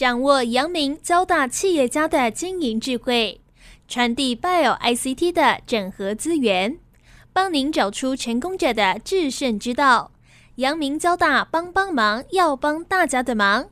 掌握阳明交大企业家的经营智慧，传递 Bio ICT 的整合资源，帮您找出成功者的制胜之道。阳明交大帮帮忙，要帮大家的忙。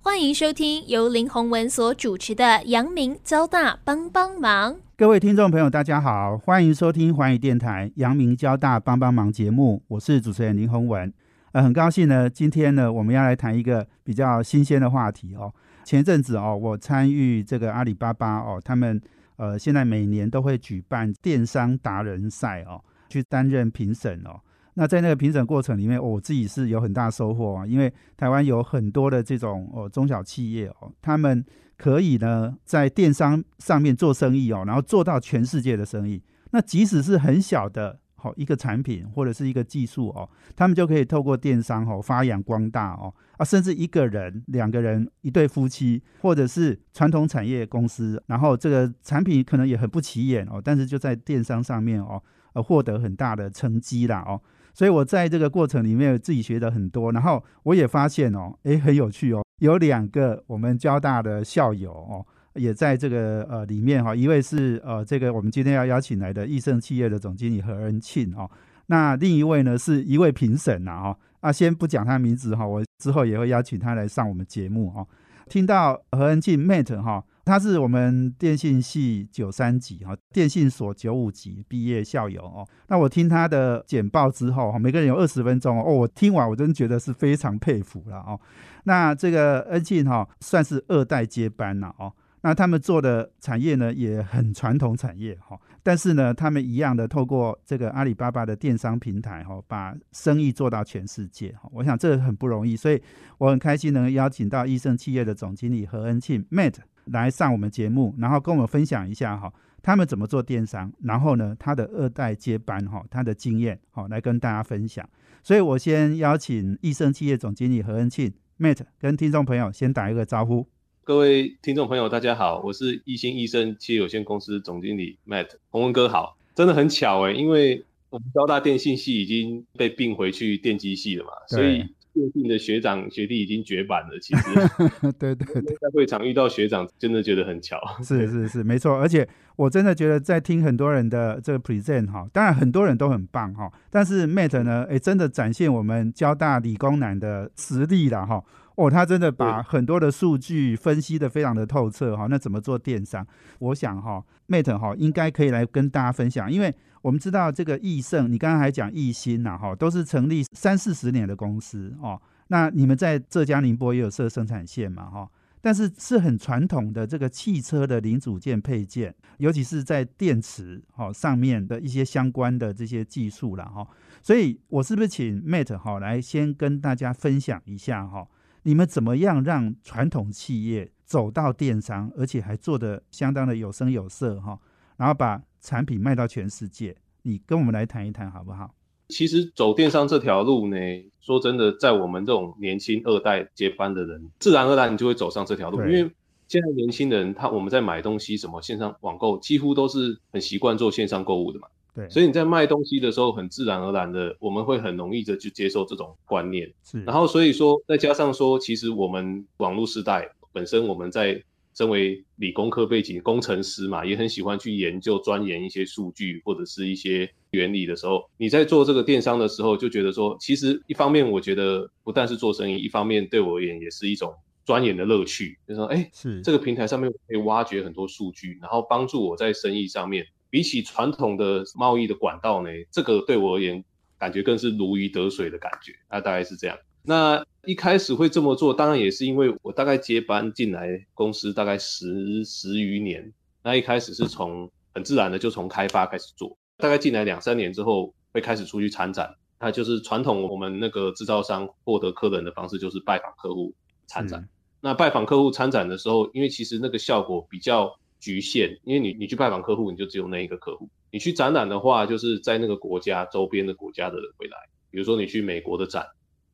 欢迎收听由林宏文所主持的《阳明交大帮帮忙》。各位听众朋友，大家好，欢迎收听环宇电台《阳明交大帮帮忙》节目，我是主持人林宏文。呃，很高兴呢，今天呢，我们要来谈一个比较新鲜的话题哦。前阵子哦，我参与这个阿里巴巴哦，他们呃现在每年都会举办电商达人赛哦，去担任评审哦。那在那个评审过程里面，我自己是有很大收获啊，因为台湾有很多的这种哦中小企业哦，他们可以呢在电商上面做生意哦，然后做到全世界的生意。那即使是很小的。好一个产品或者是一个技术哦，他们就可以透过电商哦发扬光大哦啊，甚至一个人、两个人、一对夫妻，或者是传统产业公司，然后这个产品可能也很不起眼哦，但是就在电商上面哦，呃获得很大的成绩啦哦，所以我在这个过程里面自己学的很多，然后我也发现哦，诶，很有趣哦，有两个我们交大的校友哦。也在这个呃里面哈，一位是呃这个我们今天要邀请来的益盛企业的总经理何恩庆哈，那另一位呢是一位评审呐哈，啊先不讲他名字哈，我之后也会邀请他来上我们节目哈。听到何恩庆 Mate 哈，他是我们电信系九三级哈，电信所九五级毕业校友哦。那我听他的简报之后哈，每个人有二十分钟哦，我听完我真觉得是非常佩服了哦。那这个恩庆哈算是二代接班了哦。那他们做的产业呢，也很传统产业哈，但是呢，他们一样的透过这个阿里巴巴的电商平台哈，把生意做到全世界哈。我想这很不容易，所以我很开心能邀请到益盛企业的总经理何恩庆 Matt 来上我们节目，然后跟我们分享一下哈，他们怎么做电商，然后呢，他的二代接班哈，他的经验好来跟大家分享。所以我先邀请益盛企业总经理何恩庆 Matt 跟听众朋友先打一个招呼。各位听众朋友，大家好，我是一心医生企业有限公司总经理 Matt 洪文哥好，真的很巧哎，因为我们交大电信系已经被并回去电机系了嘛，所以电信的学长学弟已经绝版了。其实，对对对，在会场遇到学长，真的觉得很巧。是是是，没错，而且我真的觉得在听很多人的这个 present 哈，当然很多人都很棒哈，但是 Matt 呢，哎，真的展现我们交大理工男的实力了哈。哦，他真的把很多的数据分析的非常的透彻哈。那怎么做电商？我想哈，Mate 哈应该可以来跟大家分享，因为我们知道这个易盛，你刚刚还讲易鑫呐哈，都是成立三四十年的公司哦。那你们在浙江宁波也有设生产线嘛哈？但是是很传统的这个汽车的零组件配件，尤其是在电池哈上面的一些相关的这些技术了哈。所以我是不是请 Mate 哈来先跟大家分享一下哈？你们怎么样让传统企业走到电商，而且还做的相当的有声有色哈？然后把产品卖到全世界，你跟我们来谈一谈好不好？其实走电商这条路呢，说真的，在我们这种年轻二代接班的人，自然而然你就会走上这条路，因为现在年轻人他我们在买东西什么线上网购，几乎都是很习惯做线上购物的嘛。对，所以你在卖东西的时候，很自然而然的，我们会很容易的去接受这种观念。是，然后所以说，再加上说，其实我们网络时代本身，我们在身为理工科背景工程师嘛，也很喜欢去研究钻研一些数据或者是一些原理的时候，你在做这个电商的时候，就觉得说，其实一方面我觉得不但是做生意，一方面对我而言也是一种钻研的乐趣。就说，哎，是这个平台上面可以挖掘很多数据，然后帮助我在生意上面。比起传统的贸易的管道呢，这个对我而言感觉更是如鱼得水的感觉。那大概是这样。那一开始会这么做，当然也是因为我大概接班进来公司大概十十余年。那一开始是从很自然的就从开发开始做，大概进来两三年之后会开始出去参展。那就是传统我们那个制造商获得客人的方式就是拜访客户参展。那拜访客户参展的时候，因为其实那个效果比较。局限，因为你你去拜访客户，你就只有那一个客户。你去展览的话，就是在那个国家周边的国家的人会来。比如说你去美国的展，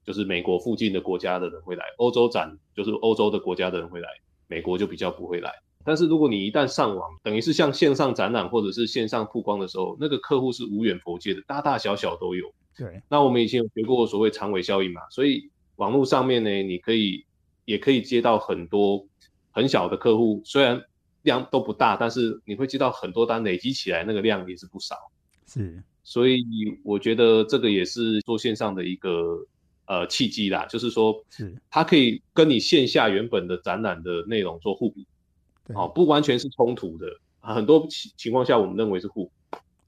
就是美国附近的国家的人会来；欧洲展就是欧洲的国家的人会来，美国就比较不会来。但是如果你一旦上网，等于是像线上展览或者是线上曝光的时候，那个客户是无远佛界的，大大小小都有。对。那我们以前有学过所谓长尾效应嘛，所以网络上面呢，你可以。也可以接到很多很小的客户，虽然量都不大，但是你会接到很多单，累积起来那个量也是不少。是，所以我觉得这个也是做线上的一个呃契机啦，就是说，是它可以跟你线下原本的展览的内容做互补，哦，不完全是冲突的，很多情情况下我们认为是互补。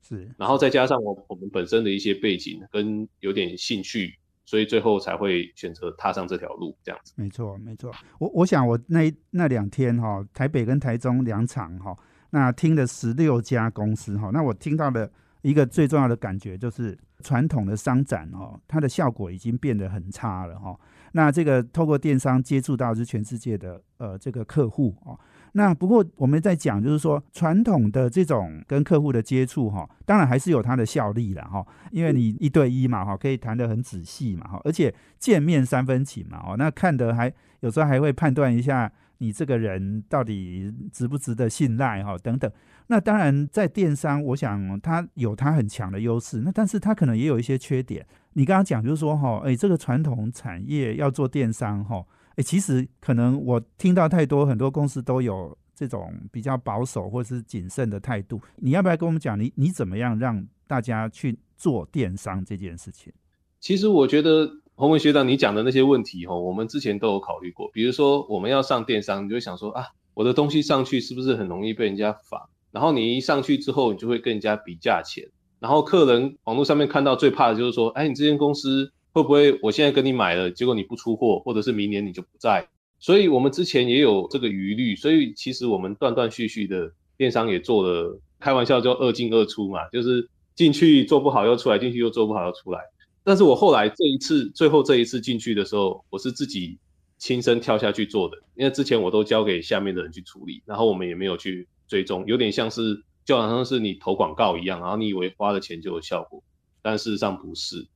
是，然后再加上我我们本身的一些背景跟有点兴趣，所以最后才会选择踏上这条路，这样子。没错，没错。我我想我那那两天哈，台北跟台中两场哈，那听了十六家公司哈，那我听到的一个最重要的感觉就是传统的商展哦，它的效果已经变得很差了哈。那这个透过电商接触到是全世界的呃这个客户哦。那不过我们在讲，就是说传统的这种跟客户的接触哈，当然还是有它的效力了哈，因为你一对一嘛哈，可以谈得很仔细嘛哈，而且见面三分情嘛哦，那看得还有时候还会判断一下你这个人到底值不值得信赖哈等等。那当然在电商，我想它有它很强的优势，那但是它可能也有一些缺点。你刚刚讲就是说哈，哎，这个传统产业要做电商哈。哎，其实可能我听到太多，很多公司都有这种比较保守或是谨慎的态度。你要不要跟我们讲，你你怎么样让大家去做电商这件事情？其实我觉得洪文学长你讲的那些问题哈，我们之前都有考虑过。比如说我们要上电商，你就想说啊，我的东西上去是不是很容易被人家仿？然后你一上去之后，你就会跟人家比价钱。然后客人网络上面看到最怕的就是说，哎，你这间公司。会不会我现在跟你买了，结果你不出货，或者是明年你就不在？所以我们之前也有这个疑虑，所以其实我们断断续续的电商也做了，开玩笑叫二进二出嘛，就是进去做不好又出来，进去又做不好又出来。但是我后来这一次最后这一次进去的时候，我是自己亲身跳下去做的，因为之前我都交给下面的人去处理，然后我们也没有去追踪，有点像是就好像是你投广告一样，然后你以为花了钱就有效果，但事实上不是。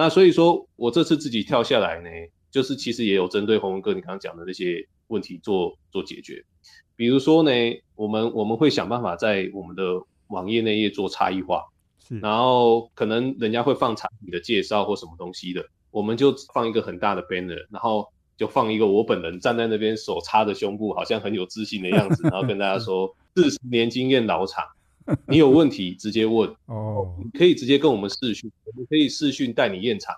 那所以说，我这次自己跳下来呢，就是其实也有针对洪文哥你刚刚讲的那些问题做做解决。比如说呢，我们我们会想办法在我们的网页内页做差异化，然后可能人家会放产品的介绍或什么东西的，我们就放一个很大的 banner，然后就放一个我本人站在那边手插着胸部，好像很有自信的样子，然后跟大家说四十年经验老厂。你有问题直接问。哦，你可以直接跟我们视讯，我们可以视讯带你验厂。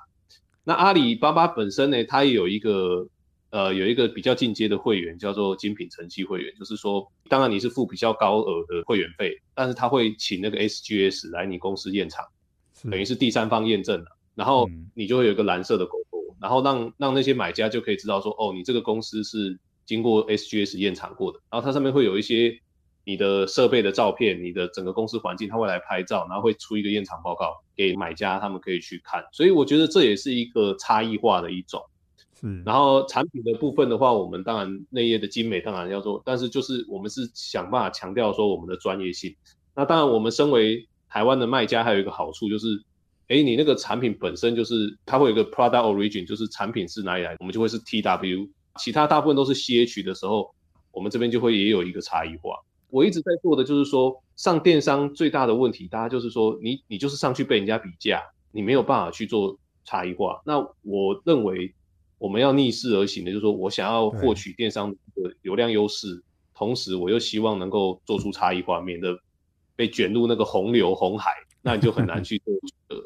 那阿里巴巴本身呢，它也有一个呃有一个比较进阶的会员，叫做精品晨曦会员，就是说，当然你是付比较高额的会员费，但是他会请那个 SGS 来你公司验厂，等于是第三方验证了，然后你就会有一个蓝色的勾勾，然后让让那些买家就可以知道说，哦，你这个公司是经过 SGS 验厂过的，然后它上面会有一些。你的设备的照片，你的整个公司环境，他会来拍照，然后会出一个验厂报告给买家，他们可以去看。所以我觉得这也是一个差异化的一种。嗯。然后产品的部分的话，我们当然内页的精美当然要做，但是就是我们是想办法强调说我们的专业性。那当然，我们身为台湾的卖家，还有一个好处就是，哎，你那个产品本身就是它会有一个 product origin，就是产品是哪里来，我们就会是 T W，其他大部分都是 C H 的时候，我们这边就会也有一个差异化。我一直在做的就是说，上电商最大的问题，大家就是说，你你就是上去被人家比价，你没有办法去做差异化。那我认为我们要逆势而行的，就是说我想要获取电商的流量优势，同时我又希望能够做出差异化，免得被卷入那个洪流红海，那你就很难去做。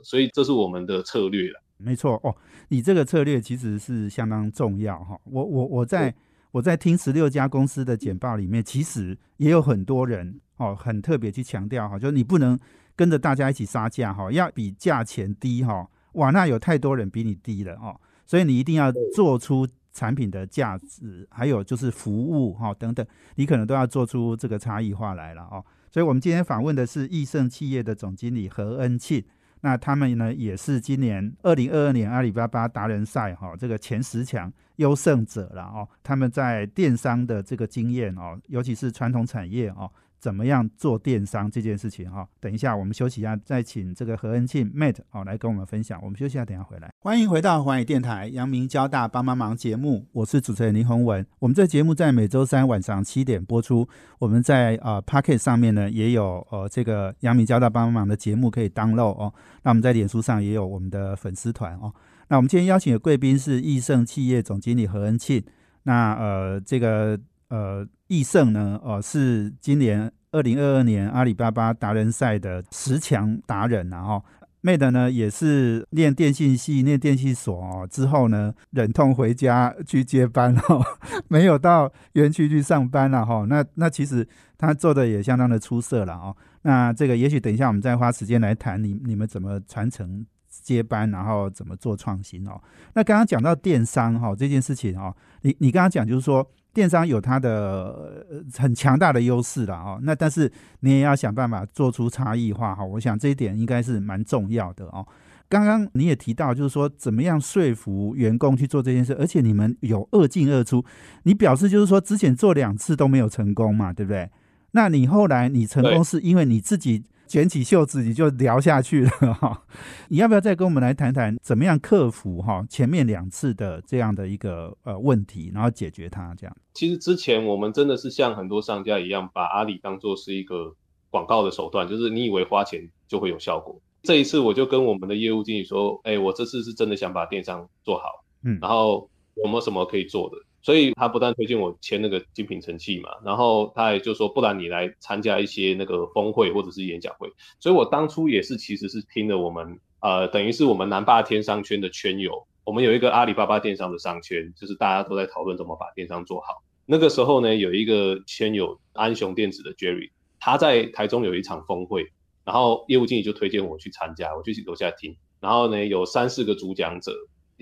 所以这是我们的策略了。没错哦，你这个策略其实是相当重要哈。我我我在。我在听十六家公司的简报里面，其实也有很多人哦，很特别去强调哈，就是你不能跟着大家一起杀价哈，要比价钱低哈，哇，那有太多人比你低了哦，所以你一定要做出产品的价值，还有就是服务哈等等，你可能都要做出这个差异化来了哦。所以我们今天访问的是易盛企业的总经理何恩庆。那他们呢，也是今年二零二二年阿里巴巴达人赛哈这个前十强优胜者了哦。他们在电商的这个经验哦，尤其是传统产业哦。怎么样做电商这件事情哈？等一下我们休息一下，再请这个何恩庆 Mate 哦来跟我们分享。我们休息一下，等下回来。欢迎回到华语电台阳明交大帮帮忙节目，我是主持人林宏文。我们这节目在每周三晚上七点播出。我们在呃 Pocket 上面呢也有呃这个阳明交大帮帮忙的节目可以 download 哦。那我们在脸书上也有我们的粉丝团哦。那我们今天邀请的贵宾是易盛企业总经理何恩庆。那呃这个。呃，易胜呢，哦，是今年二零二二年阿里巴巴达人赛的十强达人，然后。Made 呢也是念电信系、念电信所哦，之后呢忍痛回家去接班哦，没有到园区去上班了哈。那那其实他做的也相当的出色了哦。那这个也许等一下我们再花时间来谈你你们怎么传承接班，然后怎么做创新哦。那刚刚讲到电商哈这件事情哦，你你刚刚讲就是说。电商有它的很强大的优势了哦，那但是你也要想办法做出差异化哈。我想这一点应该是蛮重要的哦。刚刚你也提到，就是说怎么样说服员工去做这件事，而且你们有二进二出，你表示就是说之前做两次都没有成功嘛，对不对？那你后来你成功是因为你自己。卷起袖子你就聊下去了 哈，你要不要再跟我们来谈谈怎么样克服哈前面两次的这样的一个呃问题，然后解决它这样？其实之前我们真的是像很多商家一样，把阿里当做是一个广告的手段，就是你以为花钱就会有效果。这一次我就跟我们的业务经理说，哎，我这次是真的想把电商做好，嗯，然后有没有什么可以做的？所以他不但推荐我签那个精品成器嘛，然后他也就说，不然你来参加一些那个峰会或者是演讲会。所以我当初也是其实是听了我们呃，等于是我们南霸天商圈的圈友，我们有一个阿里巴巴电商的商圈，就是大家都在讨论怎么把电商做好。那个时候呢，有一个圈友安雄电子的 Jerry，他在台中有一场峰会，然后业务经理就推荐我去参加，我就楼下听。然后呢，有三四个主讲者，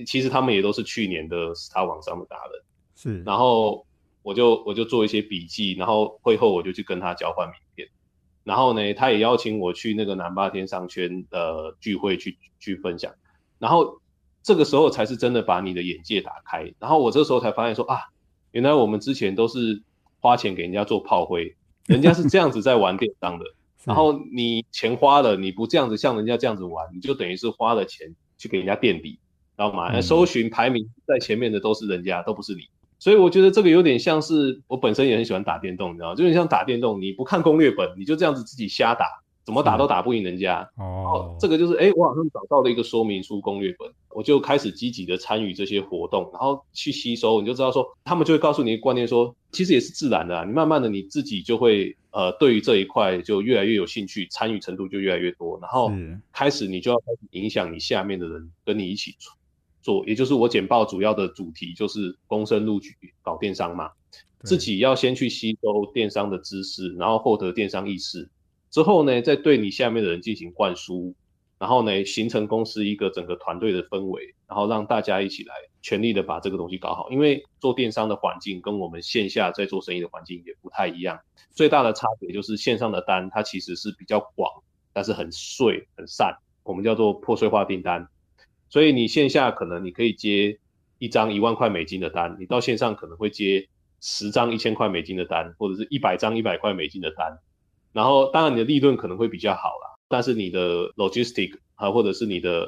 其实他们也都是去年的他网上的达人。是，然后我就我就做一些笔记，然后会后我就去跟他交换名片，然后呢，他也邀请我去那个南霸天商圈的聚会去去分享，然后这个时候才是真的把你的眼界打开，然后我这时候才发现说啊，原来我们之前都是花钱给人家做炮灰，人家是这样子在玩电商的，然后你钱花了，你不这样子像人家这样子玩，你就等于是花了钱去给人家垫底，知道吗？搜寻排名在前面的都是人家，都不是你。所以我觉得这个有点像是我本身也很喜欢打电动，你知道吗？就像打电动，你不看攻略本，你就这样子自己瞎打，怎么打都打不赢人家。哦，这个就是哎，我好像找到了一个说明书攻略本，我就开始积极的参与这些活动，然后去吸收，你就知道说，他们就会告诉你一个观念，说其实也是自然的，你慢慢的你自己就会呃，对于这一块就越来越有兴趣，参与程度就越来越多，然后开始你就要开始影响你下面的人跟你一起做，也就是我简报主要的主题就是公升录取搞电商嘛，自己要先去吸收电商的知识，然后获得电商意识，之后呢，再对你下面的人进行灌输，然后呢，形成公司一个整个团队的氛围，然后让大家一起来全力的把这个东西搞好。因为做电商的环境跟我们线下在做生意的环境也不太一样，最大的差别就是线上的单它其实是比较广，但是很碎很散，我们叫做破碎化订单。所以你线下可能你可以接一张一万块美金的单，你到线上可能会接十张一千块美金的单，或者是一百张一百块美金的单。然后当然你的利润可能会比较好啦，但是你的 logistic 啊，或者是你的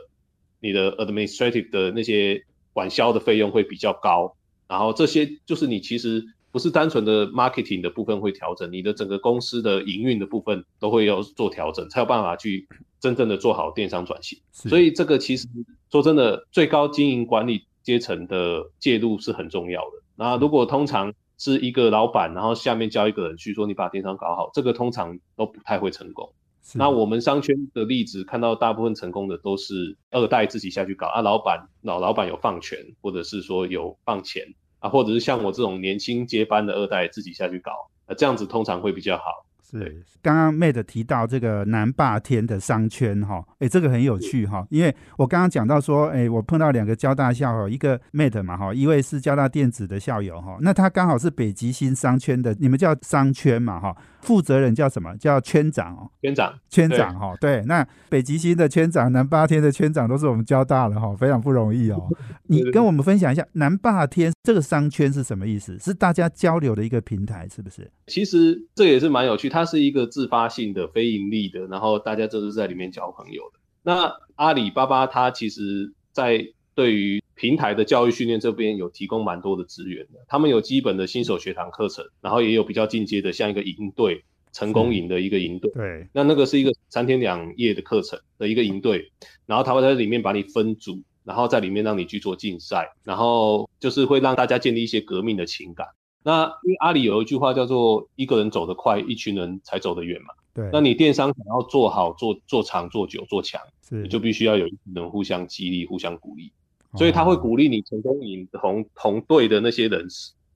你的 administrative 的那些管销的费用会比较高。然后这些就是你其实不是单纯的 marketing 的部分会调整，你的整个公司的营运的部分都会要做调整，才有办法去。真正的做好电商转型，所以这个其实说真的，最高经营管理阶层的介入是很重要的。那如果通常是一个老板，然后下面教一个人去说你把电商搞好，这个通常都不太会成功。那我们商圈的例子看到大部分成功的都是二代自己下去搞啊，老板老老板有放权，或者是说有放钱啊，或者是像我这种年轻接班的二代自己下去搞，那这样子通常会比较好。是，刚刚 Mate 提到这个南霸天的商圈哈，哎，这个很有趣哈，因为我刚刚讲到说，哎，我碰到两个交大校友，一个 Mate 嘛哈，一位是交大电子的校友哈，那他刚好是北极星商圈的，你们叫商圈嘛哈。负责人叫什么？叫圈长哦，圈长，圈长哈。对，那北极星的圈长、南霸天的圈长都是我们交大的哈，非常不容易哦。你跟我们分享一下南霸天这个商圈是什么意思？是大家交流的一个平台，是不是？其实这也是蛮有趣，它是一个自发性的、非盈利的，然后大家都是在里面交朋友的。那阿里巴巴它其实，在对于平台的教育训练这边有提供蛮多的资源的，他们有基本的新手学堂课程，然后也有比较进阶的，像一个营队成功营的一个营队。对，那那个是一个三天两夜的课程的一个营队，然后他会在里面把你分组，然后在里面让你去做竞赛，然后就是会让大家建立一些革命的情感。那因为阿里有一句话叫做“一个人走得快，一群人才走得远”嘛。对，那你电商想要做好、做做长、做久、做强，是你就必须要有一群人互相激励、互相鼓励。所以他会哦鼓励你成功赢同同队的那些人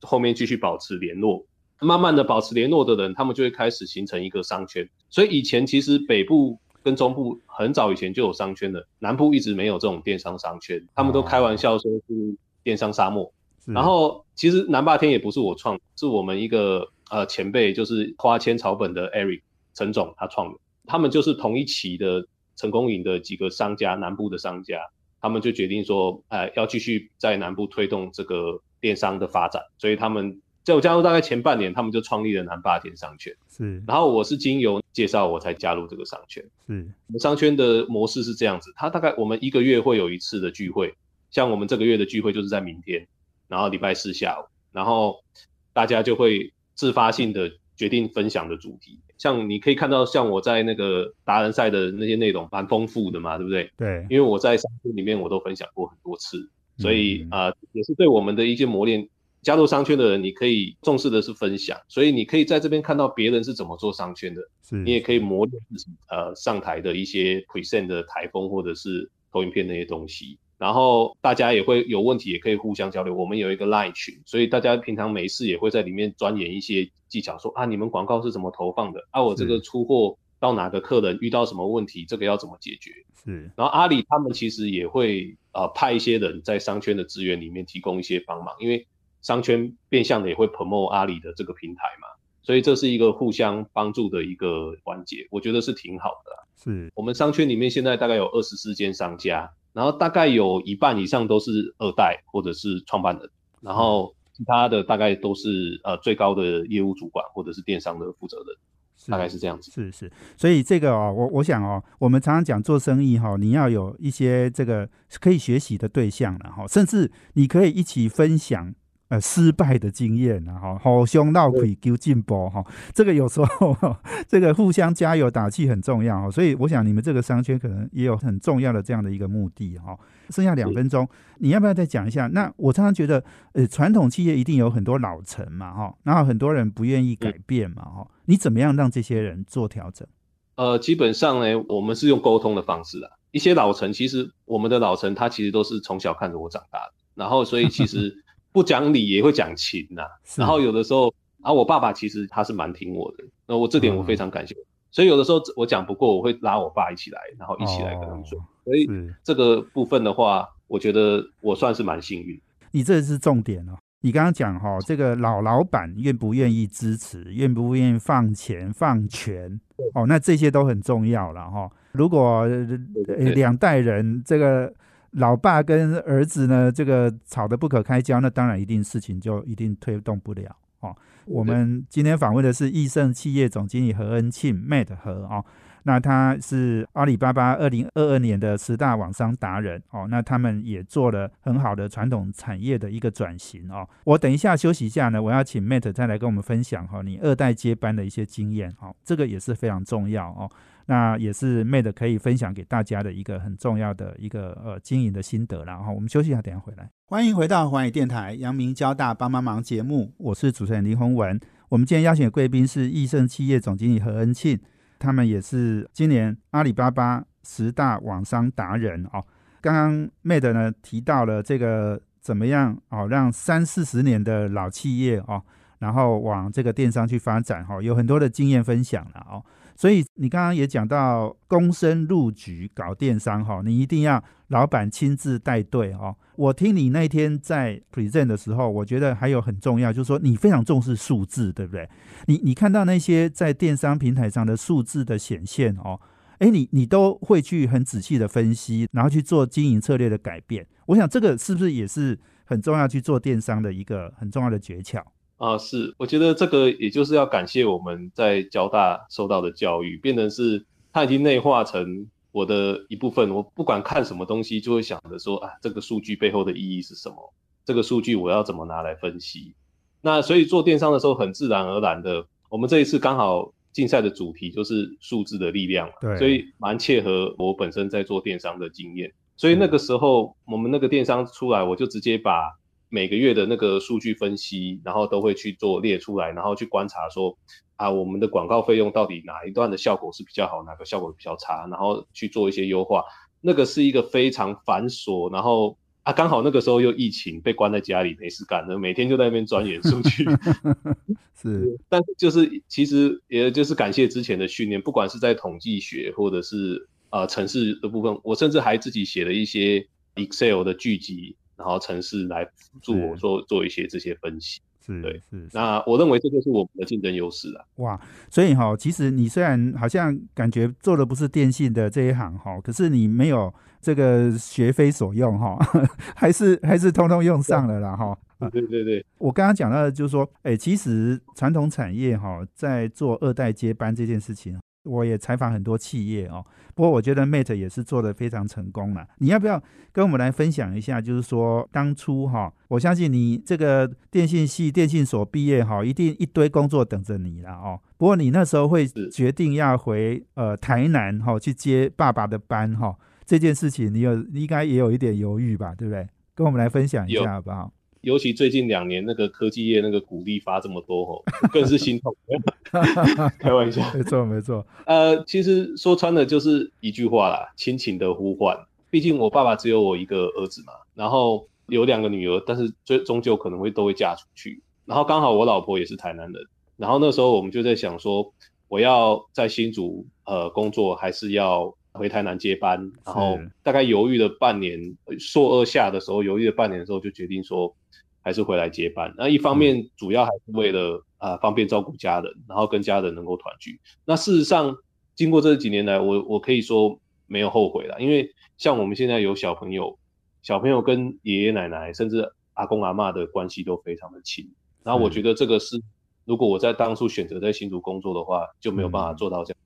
后面继续保持联络。慢慢的保持联络的人，他们就会开始形成一个商圈。所以以前其实北部跟中部很早以前就有商圈了，南部一直没有这种电商商圈。他们都开玩笑说是电商沙漠。然后其实南霸天也不是我创，是我们一个呃前辈，就是花千草本的 Eric 陈总他创的。他们就是同一期的成功营的几个商家，南部的商家，他们就决定说，呃，要继续在南部推动这个电商的发展，所以他们在我加入大概前半年，他们就创立了南霸电商圈。是然后我是经由介绍我才加入这个商圈。是我们商圈的模式是这样子，它大概我们一个月会有一次的聚会，像我们这个月的聚会就是在明天，然后礼拜四下午，然后大家就会自发性的决定分享的主题。像你可以看到，像我在那个达人赛的那些内容蛮丰富的嘛，对不对？对，因为我在商圈里面我都分享过很多次，所以嗯啊、呃也是对我们的一些磨练。加入商圈的人，你可以重视的是分享，所以你可以在这边看到别人是怎么做商圈的，是你也可以磨练自己，呃，上台的一些 present 的台风或者是投影片那些东西。然后大家也会有问题，也可以互相交流。我们有一个 line 群，所以大家平常没事也会在里面钻研一些技巧，说啊，你们广告是怎么投放的？啊，我这个出货到哪个客人遇到什么问题，这个要怎么解决？是然后阿里他们其实也会呃派一些人在商圈的资源里面提供一些帮忙，因为商圈变相的也会 promote 阿里的这个平台嘛，所以这是一个互相帮助的一个环节，我觉得是挺好的啊、是我们商圈里面现在大概有二十四间商家，然后大概有一半以上都是二代或者是创办人，然后其他的大概都是呃最高的业务主管或者是电商的负责人，大概是这样子。是是，所以这个哦，我我想哦，我们常常讲做生意哈、你要有一些这个可以学习的对象了哈、甚至你可以一起分享。呃，失败的经验然后互相闹可以丢进步哈，这个有时候这 个互相加油打气很重要哈，所以我想你们这个商圈可能也有很重要的这样的一个目的哈。剩下两分钟，你要不要再讲一下？那我常常觉得，呃，传统企业一定有很多老臣嘛哈，然后很多人不愿意改变嘛哈，你怎么样让这些人做调整？呃，基本上呢，我们是用沟通的方式啊。一些老臣，其实我们的老臣他其实都是从小看着我长大的，然后所以其实不讲理也会讲情呐、是然后有的时候啊，我爸爸其实他是蛮听我的，那我这点我非常感谢。所以有的时候我讲不过，我会拉我爸一起来，然后一起来跟他们说。哦所以是这个部分的话，我觉得我算是蛮幸运。你这是重点哦。你刚刚讲哈、这个老老板愿不愿意支持，愿不愿意放钱放权，哦，那这些都很重要了哈、如果呃两代人这个老爸跟儿子呢，这个吵得不可开交，那当然一定事情就一定推动不了哦。我们今天访问的是易盛企业总经理何恩庆 Matt 何哦，那他是阿里巴巴二零二二年的十大网商达人哦，那他们也做了很好的传统产业的一个转型哦。我等一下休息一下呢，我要请 Matt 再来跟我们分享哈、哦，你二代接班的一些经验哦，这个也是非常重要哦。那也是 Mate 可以分享给大家的一个很重要的一个呃经营的心得啦。然后我们休息一下，等下回来。欢迎回到环宇电台阳明交大帮帮忙节目，我是主持人林宏文。我们今天邀请的贵宾是益盛企业总经理何恩庆，他们也是今年阿里巴巴十大网商达人哦。刚刚 Mate 呢提到了这个怎么样哦，让三四十年的老企业哦，然后往这个电商去发展哈、哦，有很多的经验分享了哦。所以你刚刚也讲到躬身入局搞电商哈，你一定要老板亲自带队哦。我听你那天在 present 的时候，我觉得还有很重要，就是说你非常重视数字，对不对？你你看到那些在电商平台上的数字的显现哦，诶，你你都会去很仔细的分析，然后去做经营策略的改变。我想这个是不是也是很重要去做电商的一个很重要的诀窍？啊，是，我觉得这个也就是要感谢我们在交大受到的教育，变成是它已经内化成我的一部分。我不管看什么东西，就会想着说啊，这个数据背后的意义是什么？这个数据我要怎么拿来分析？那所以做电商的时候，很自然而然的，我们这一次刚好竞赛的主题就是数字的力量嘛，对所以蛮切合我本身在做电商的经验。所以那个时候我们那个电商出来，我就直接把每个月的那个数据分析，然后都会去做列出来，然后去观察说啊，我们的广告费用到底哪一段的效果是比较好，哪个效果比较差，然后去做一些优化。那个是一个非常繁琐，然后啊，刚好那个时候又疫情，被关在家里没事干，那每天就在那边钻研数据。是，但就是其实也就是感谢之前的训练，不管是在统计学或者是呃城市的部分，我甚至还自己写了一些 Excel 的剧集，然后城市来辅助我做做一些这些分析。是，对，是。那我认为这就是我们的竞争优势啊。哇，所以哈，其实你虽然好像感觉做的不是电信的这一行哈，可是你没有这个学非所用哈，还是还是通通用上了啦哈。对对对，我刚刚讲到的就是说，哎，其实传统产业哈，在做二代接班这件事情，我也采访很多企业哦。不过我觉得 Mate 也是做的非常成功了。你要不要跟我们来分享一下？就是说当初哈，我相信你这个电信系电信所毕业哈，一定一堆工作等着你了哦。不过你那时候会决定要回呃台南哈去接爸爸的班哈，这件事情你有应该也有一点犹豫吧？对不对？跟我们来分享一下好不好？尤其最近两年那个科技业那个股利发这么多吼，更是心痛。开玩笑，没错没错。呃，其实说穿了就是一句话啦，亲情的呼唤。毕竟我爸爸只有我一个儿子嘛，然后有两个女儿，但是最终究可能会都会嫁出去。然后刚好我老婆也是台南人，然后那时候我们就在想说，我要在新竹呃工作，还是要？回台南接班，然后大概犹豫了半年，硕二下的时候犹豫了半年的时候，就决定说还是回来接班。那一方面主要还是为了啊方便照顾家人，然后跟家人能够团聚。那事实上经过这几年来，我我可以说没有后悔了，因为像我们现在有小朋友，小朋友跟爷爷奶奶甚至阿公阿妈的关系都非常的亲。然后我觉得这个是如果我在当初选择在新竹工作的话，就没有办法做到这样。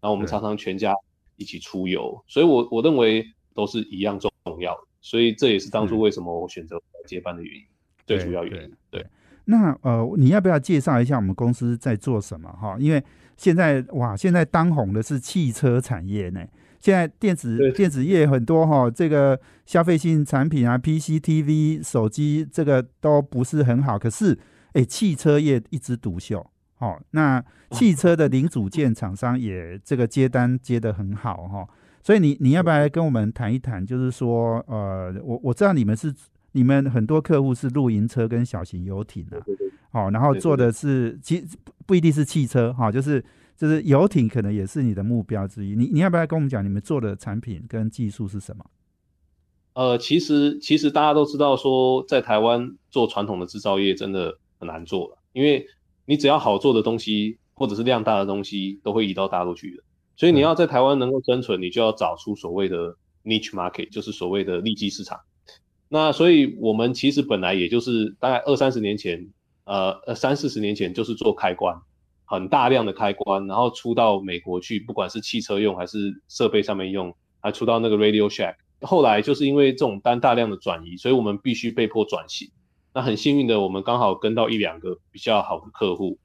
然后我们常常全家。一起出游，所以我我认为都是一样重要的，所以这也是当初为什么我选择接班的原因，最主要原因。对，那呃，你要不要介绍一下我们公司在做什么哈？因为现在哇，现在当红的是汽车产业呢，现在电子电子业很多哈，这个消费性产品啊，PC、TV、手机这个都不是很好，可是哎，汽车业一枝独秀。哦，那汽车的零组件厂商也这个接单接的很好哈，所以你你要不要来跟我们谈一谈？就是说，呃，我我知道你们是你们很多客户是露营车跟小型游艇的，好，然后做的是其不一定是汽车哈，就是就是游艇可能也是你的目标之一。你你要不要跟我们讲你们做的产品跟技术是什么？呃，其实其实大家都知道说，在台湾做传统的制造业真的很难做了，因为你只要好做的东西，或者是量大的东西，都会移到大陆去的。所以你要在台湾能够生存，你就要找出所谓的 niche market，就是所谓的利基市场。那所以我们其实本来也就是大概二三十年前，呃呃三四十年前就是做开关，很大量的开关，然后出到美国去，不管是汽车用还是设备上面用，还出到那个 Radio Shack。后来就是因为这种单大量的转移，所以我们必须被迫转型。那很幸运的，我们刚好跟到一两个比较好的客户，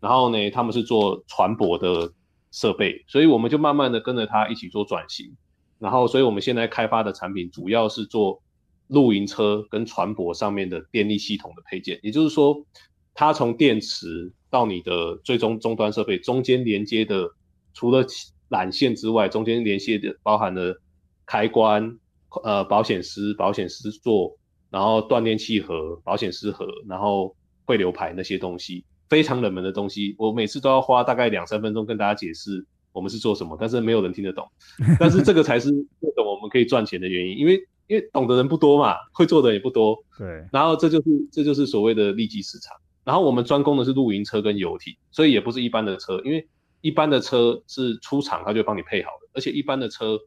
然后呢，他们是做船舶的设备，所以我们就慢慢的跟着他一起做转型，然后，所以我们现在开发的产品主要是做露营车跟船舶上面的电力系统的配件，也就是说，它从电池到你的最终终端设备中间连接的，除了缆线之外，中间连接的包含了开关、呃保险丝、保险丝座。然后断电器盒、保险丝盒，然后汇流排那些东西，非常冷门的东西，我每次都要花大概两三分钟跟大家解释我们是做什么，但是没有人听得懂。但是这个才是为什么我们可以赚钱的原因，因为因为懂的人不多嘛，会做的也不多。对。然后这就是这就是所谓的利基市场。然后我们专攻的是露营车跟游艇，所以也不是一般的车，因为一般的车是出厂它就帮你配好的，而且一般的车。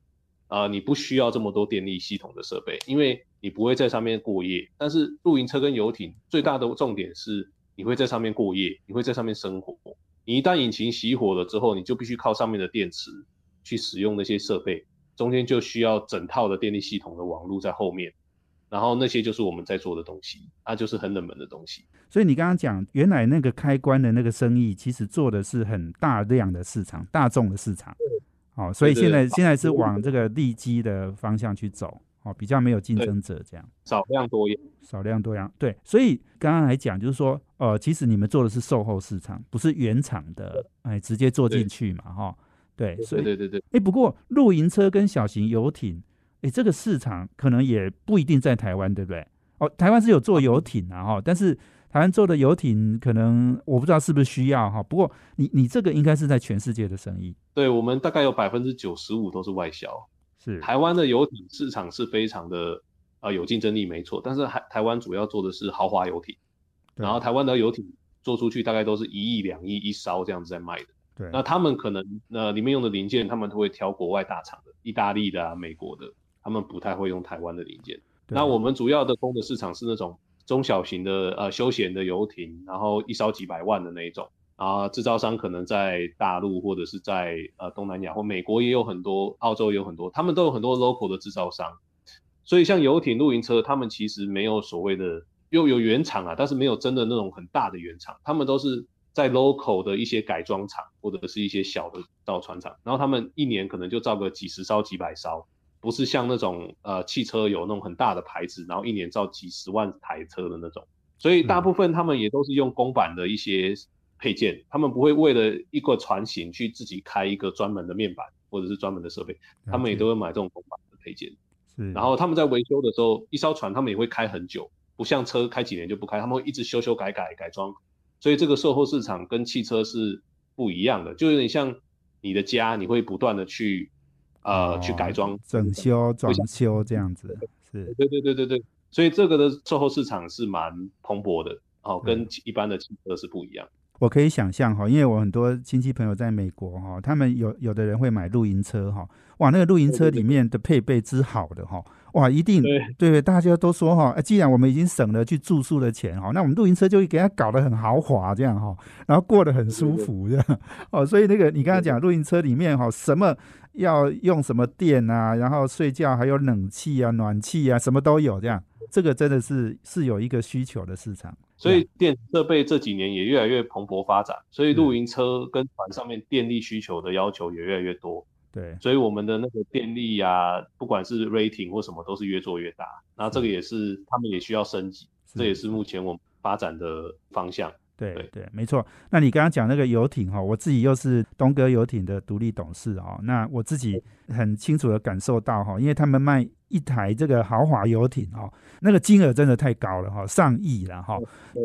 啊，你不需要这么多电力系统的设备，因为你不会在上面过夜。但是露营车跟游艇最大的重点是，你会在上面过夜，你会在上面生活。你一旦引擎熄火了之后，你就必须靠上面的电池去使用那些设备，中间就需要整套的电力系统的网络在后面，然后那些就是我们在做的东西，那就是很冷门的东西。所以你刚刚讲，原来那个开关的那个生意，其实做的是很大量的市场，大众的市场。哦，所以现在现在是往这个利基的方向去走。哦，比较没有竞争者这样。少量多样，少量多样，对。所以刚刚来讲，就是说，呃，其实你们做的是售后市场，不是原厂的，哎，直接做进去嘛，哈。对，所以对对对，哎，不过露营车跟小型游艇，哎，这个市场可能也不一定在台湾，对不对？哦，台湾是有做游艇啊，哈，但是台湾做的游艇可能我不知道是不是需要哈。不过你你这个应该是在全世界的生意，对我们大概有百分之九十五都是外销。是台湾的游艇市场是非常的呃有竞争力，没错。但是台台湾主要做的是豪华游艇，然后台湾的游艇做出去大概都是一亿两亿一艘这样子在卖的。对，那他们可能呃里面用的零件，他们都会挑国外大厂的，意大利的啊、美国的，他们不太会用台湾的零件。那我们主要的供的市场是那种中小型的呃休闲的游艇，然后一艘几百万的那一种啊，制造商可能在大陆或者是在呃东南亚或美国也有很多，澳洲也有很多，他们都有很多 local 的制造商。所以像游艇、露营车，他们其实没有所谓的又有原厂啊，但是没有真的那种很大的原厂，他们都是。在 local 的一些改装厂或者是一些小的造船厂，然后他们一年可能就造个几十艘、几百艘，不是像那种呃汽车有那种很大的牌子，然后一年造几十万台车的那种。所以大部分他们也都是用公版的一些配件，他们不会为了一个船型去自己开一个专门的面板或者是专门的设备，他们也都会买这种公版的配件。然后他们在维修的时候，一艘船他们也会开很久，不像车开几年就不开，他们会一直修修改改改装。所以这个售后市场跟汽车是不一样的，就有点像你的家，你会不断的去呃去改装、整修、装修这样子。是，对对对对对。所以这个的售后市场是蛮蓬勃的，哦，跟一般的汽车是不一样。我可以想象哈，因为我很多亲戚朋友在美国哈，他们有有的人会买露营车哈，哇，那个露营车里面的配备之好的哈。哇，一定对对，大家都说哈，既然我们已经省了去住宿的钱哈，那我们露营车就会给他搞得很豪华这样哈，然后过得很舒服这样哦。所以那个你刚才讲露营车里面哈，什么要用什么电啊，然后睡觉还有冷气啊、暖气啊，什么都有这样，这个真的是是有一个需求的市场。所以电设备这几年也越来越蓬勃发展，所以露营车跟船上面电力需求的要求也越来越多。对，所以我们的那个电力啊，不管是 rating 或什么，都是越做越大。那这个也是他们也需要升级，这也是目前我们发展的方向。对对，没错。那你刚刚讲那个游艇哈，我自己又是东哥游艇的独立董事啊，那我自己很清楚的感受到哈，因为他们卖。一台这个豪华游艇哦，那个金额真的太高了哈，上亿了哈，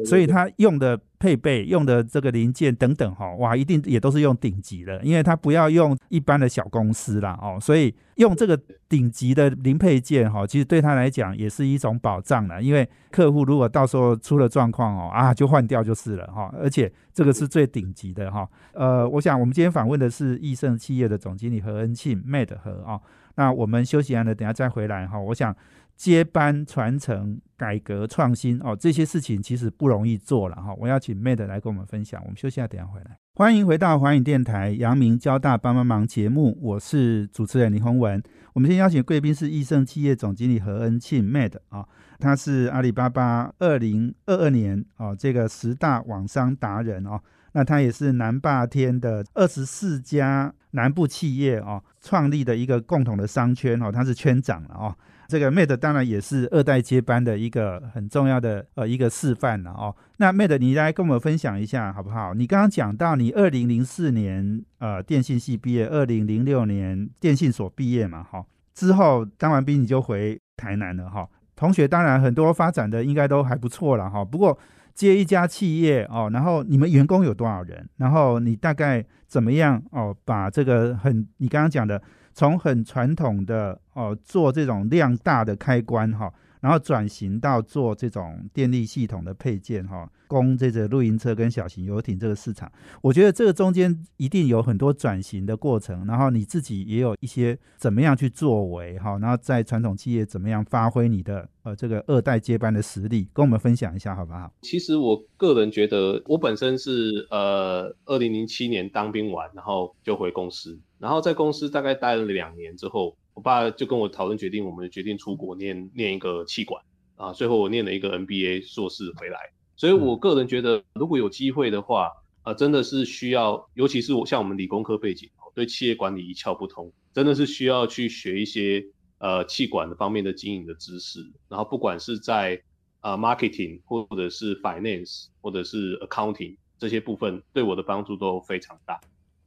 所以它用的配备、用的这个零件等等哈，哇，一定也都是用顶级的，因为它不要用一般的小公司啦哦，所以用这个顶级的零配件哈，其实对他来讲也是一种保障了，因为客户如果到时候出了状况哦啊，就换掉就是了哈，而且这个是最顶级的哈。呃，我想我们今天访问的是益盛企业的总经理何恩庆 Made 何啊。那我们休息完了，等下再回来哈。我想接班、传承、改革、创新哦，这些事情其实不容易做了哈。我要请 Made 来跟我们分享。我们休息下，等下回来。欢迎回到华影电台阳明交大帮帮忙节目，我是主持人林宏文。我们先邀请贵宾是益盛企业总经理何恩庆 Made 啊，他是阿里巴巴二零二二年哦这个十大网商达人哦。那他也是南霸天的二十四家南部企业哦创立的一个共同的商圈哦，他是圈长了哦。这个 Made 当然也是二代接班的一个很重要的呃一个示范了哦。那 Made 你来跟我们分享一下好不好？你刚刚讲到你二零零四年呃电信系毕业，二零零六年电信所毕业嘛哈，之后当完兵你就回台南了哈。同学当然很多发展的应该都还不错了哈，不过。接一家企业哦，然后你们员工有多少人？然后你大概怎么样哦？把这个很你刚刚讲的，从很传统的哦做这种量大的开关哈。然后转型到做这种电力系统的配件，哈，供这个露营车跟小型游艇这个市场，我觉得这个中间一定有很多转型的过程。然后你自己也有一些怎么样去作为，哈，然后在传统企业怎么样发挥你的呃这个二代接班的实力，跟我们分享一下好不好？其实我个人觉得，我本身是呃二零零七年当兵完，然后就回公司，然后在公司大概待了两年之后。我爸就跟我讨论决定，我们决定出国念念一个气管啊，最后我念了一个 MBA 硕士回来。所以我个人觉得，如果有机会的话，啊，真的是需要，尤其是我像我们理工科背景，对企业管理一窍不通，真的是需要去学一些呃气管的方面的经营的知识，然后不管是在呃 marketing 或者是 finance 或者是 accounting 这些部分，对我的帮助都非常大。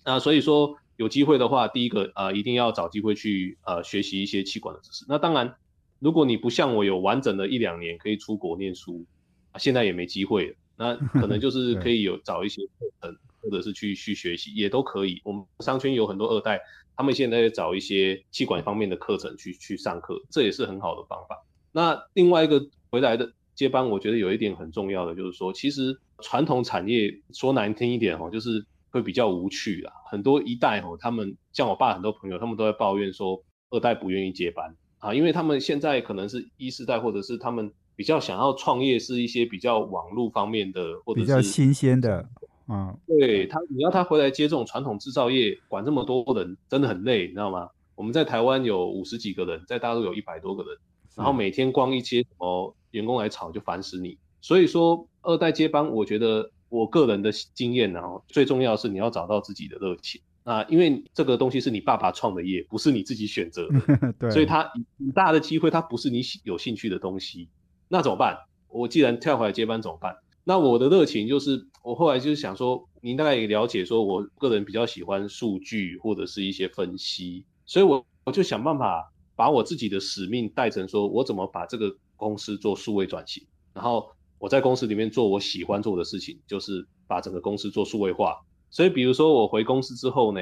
那所以说有机会的话，第一个呃一定要找机会去呃学习一些气管的知识。那当然，如果你不像我有完整的一两年可以出国念书，啊现在也没机会了。那可能就 是可以有找一些课程，或者是去去学习，也都可以。我们商圈有很多二代，他们现在在找一些气管方面的课程去去上课，这也是很好的方法。那另外一个回来的接班，我觉得有一点很重要的就是说，其实传统产业说难听一点哦，就是会比较无趣啊。很多一代哦，他们像我爸很多朋友，他们都在抱怨说二代不愿意接班啊，因为他们现在可能是一世代，或者是他们。比较想要创业是一些比较网络方面的，或者比较新鲜的嗯。对他，你要他回来接这种传统制造业，管这么多人，真的很累，你知道吗？我们在台湾有五十几个人，在大陆有一百多个人，然后每天光一些什么员工来吵就烦死你。所以说，二代接班，我觉得我个人的经验呢，最重要的是你要找到自己的热情啊，因为这个东西是你爸爸创的业，不是你自己选择的，对，所以他很大的机会，它不是你有兴趣的东西。那怎么办？我既然跳回来接班怎么办？那我的热情就是，我后来就是想说，您大概也了解，说我个人比较喜欢数据或者是一些分析，所以我我就想办法把我自己的使命带成说，我怎么把这个公司做数位转型，然后我在公司里面做我喜欢做的事情，就是把整个公司做数位化。所以比如说我回公司之后呢，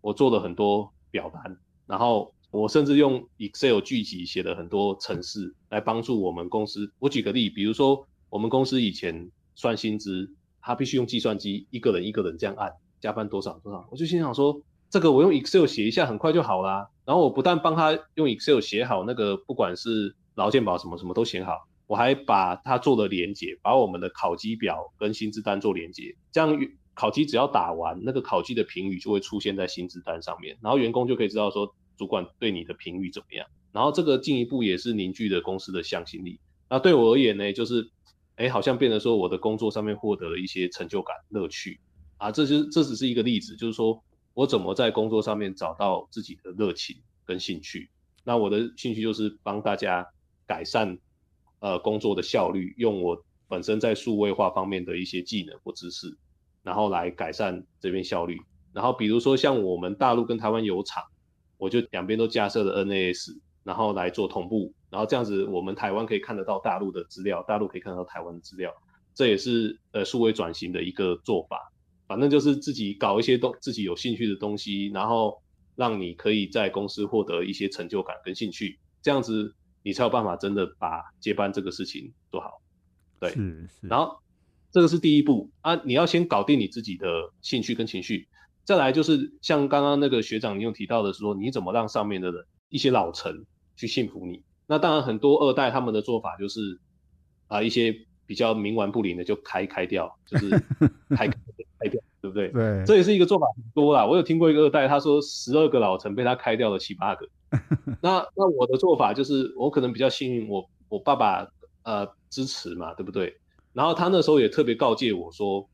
我做了很多表单，然后。我甚至用 Excel 聚集写了很多程式来帮助我们公司。我举个例，比如说我们公司以前算薪资，他必须用计算机一个人一个人这样按，加班多少多少。我就心想说，这个我用 Excel 写一下很快就好啦。然后我不但帮他用 Excel 写好那个，不管是劳健保什么什么都写好，我还把它做了连接，把我们的考绩表跟薪资单做连接，这样考绩只要打完，那个考绩的评语就会出现在薪资单上面，然后员工就可以知道说。主管对你的评语怎么样？然后这个进一步也是凝聚了公司的向心力。那对我而言呢，就是，哎，好像变得说我的工作上面获得了一些成就感、乐趣啊。这就这只是一个例子，就是说我怎么在工作上面找到自己的热情跟兴趣。那我的兴趣就是帮大家改善呃工作的效率，用我本身在数位化方面的一些技能或知识，然后来改善这边效率。然后比如说像我们大陆跟台湾有厂。我就两边都架设了 NAS，然后来做同步，然后这样子我们台湾可以看得到大陆的资料，大陆可以看得到台湾的资料，这也是呃数位转型的一个做法。反正就是自己搞一些东自己有兴趣的东西，然后让你可以在公司获得一些成就感跟兴趣，这样子你才有办法真的把接班这个事情做好。对，是是。然后这个是第一步啊，你要先搞定你自己的兴趣跟情绪。再来就是像刚刚那个学长你有提到的说，你怎么让上面的人一些老臣去信服你？那当然很多二代他们的做法就是啊一些比较冥顽不灵的就开开掉，就是 开开掉，对不对？对，这也是一个做法很多啦。我有听过一个二代，他说十二个老臣被他开掉了七八个。那那我的做法就是我可能比较幸运，我我爸爸呃支持嘛，对不对？然后他那时候也特别告诫我说，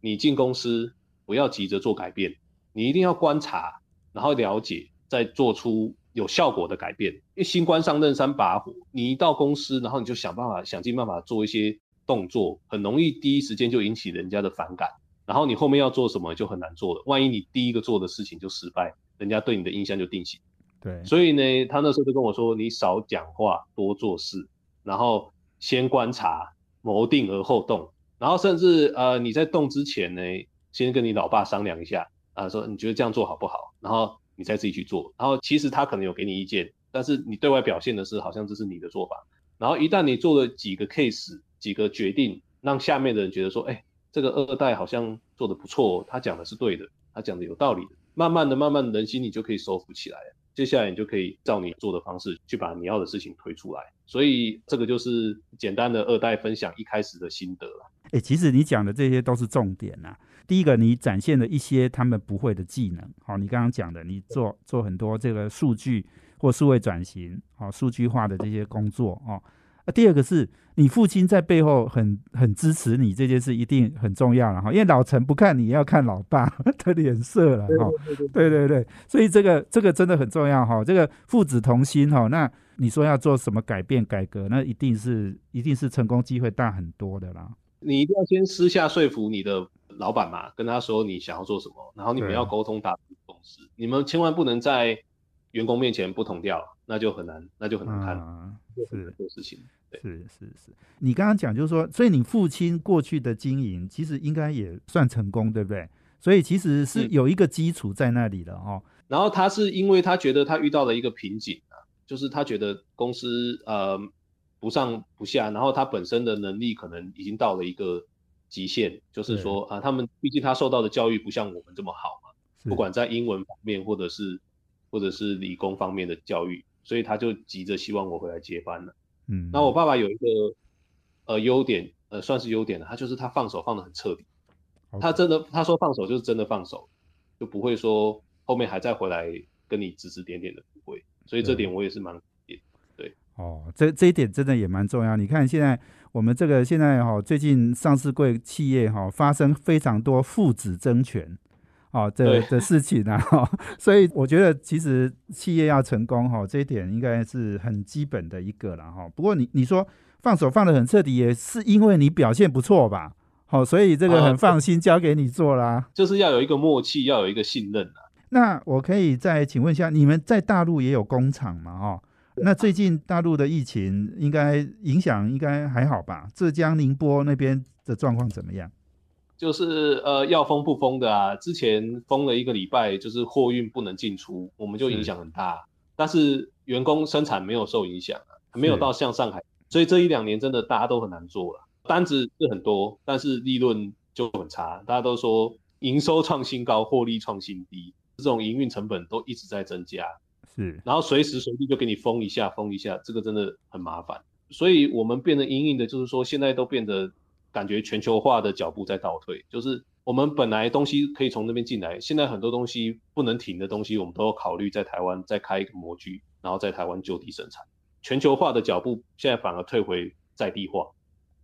你进公司。不要急着做改变，你一定要观察，然后了解，再做出有效果的改变。因为新官上任三把火，你一到公司，然后你就想办法，想尽办法做一些动作，很容易第一时间就引起人家的反感，然后你后面要做什么就很难做了。万一你第一个做的事情就失败，人家对你的印象就定型。对，所以呢，他那时候就跟我说，你少讲话，多做事，然后先观察，谋定而后动，然后甚至呃你在动之前呢。先跟你老爸商量一下啊，说你觉得这样做好不好，然后你再自己去做。然后其实他可能有给你意见，但是你对外表现的是好像这是你的做法。然后一旦你做了几个 case，几个决定，让下面的人觉得说，哎，这个二代好像做的不错，他讲的是对的，他讲的有道理的。慢慢的，慢慢人心你就可以收服起来了。接下来你就可以照你做的方式去把你要的事情推出来。所以这个就是简单的二代分享一开始的心得了。哎，其实你讲的这些都是重点呐。第一个，你展现了一些他们不会的技能，好，你刚刚讲的，你做做很多这个数据或数位转型，好，数据化的这些工作哦，啊，第二个是你父亲在背后很很支持你这件事，一定很重要了哈。因为老陈不看你，要看老爸 的脸色了哈。对对对，所以这个这个真的很重要哈。这个父子同心哈，那你说要做什么改变改革，那一定是一定是成功机会大很多的啦。你一定要先私下说服你的老板嘛，跟他说你想要做什么，然后你们要沟通达成共识，你们千万不能在员工面前不同调，那就很难，那就很难看了。是做事情，是是是。你刚刚讲就是说，所以你父亲过去的经营其实应该也算成功，对不对？所以其实是有一个基础在那里的哦。然后他是因为他觉得他遇到了一个瓶颈啊，就是他觉得公司呃不上不下，然后他本身的能力可能已经到了一个极限，就是说啊，他们毕竟他受到的教育不像我们这么好嘛，不管在英文方面或者是或者是理工方面的教育。所以他就急着希望我回来接班了。嗯，那我爸爸有一个呃优点，呃算是优点了，他就是他放手放的很彻底。他真的他说放手就是真的放手，就不会说后面还再回来跟你指指点点的，不会。所以这点我也是蛮对。哦，这这一点真的也蛮重要。你看现在我们这个现在哈，最近上市贵企业哈发生非常多父子争权。哦，这的事情啊，哈，所以我觉得其实企业要成功，哈，这一点应该是很基本的一个了，哈。不过你你说放手放的很彻底，也是因为你表现不错吧？好，所以这个很放心交给你做啦。就是要有一个默契，要有一个信任啊。那我可以再请问一下，你们在大陆也有工厂嘛？哈，那最近大陆的疫情应该影响应该还好吧？浙江宁波那边的状况怎么样？就是呃要封不封的啊，之前封了一个礼拜，就是货运不能进出，我们就影响很大。但是员工生产没有受影响啊，没有到像上海，所以这一两年真的大家都很难做了，单子是很多，但是利润就很差。大家都说营收创新高，获利创新低，这种营运成本都一直在增加。是，然后随时随地就给你封一下，封一下，这个真的很麻烦。所以我们变得营运的，就是说现在都变得。感觉全球化的脚步在倒退，就是我们本来东西可以从那边进来，现在很多东西不能停的东西，我们都要考虑在台湾再开一个模具，然后在台湾就地生产。全球化的脚步现在反而退回在地化，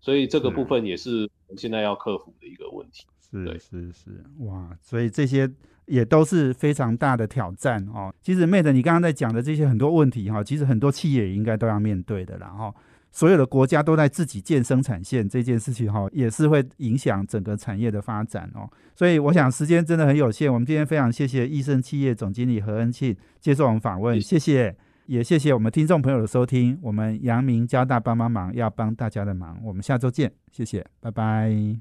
所以这个部分也是我们现在要克服的一个问题。是是是，哇，所以这些也都是非常大的挑战哦。其实妹子，你刚刚在讲的这些很多问题哈，其实很多企业也应该都要面对的啦哈。所有的国家都在自己建生产线这件事情哈，也是会影响整个产业的发展哦。所以我想时间真的很有限，我们今天非常谢谢益盛企业总经理何恩庆接受我们访问，谢谢，也谢谢我们听众朋友的收听。我们阳明交大帮帮忙要帮大家的忙，我们下周见，谢谢，拜拜。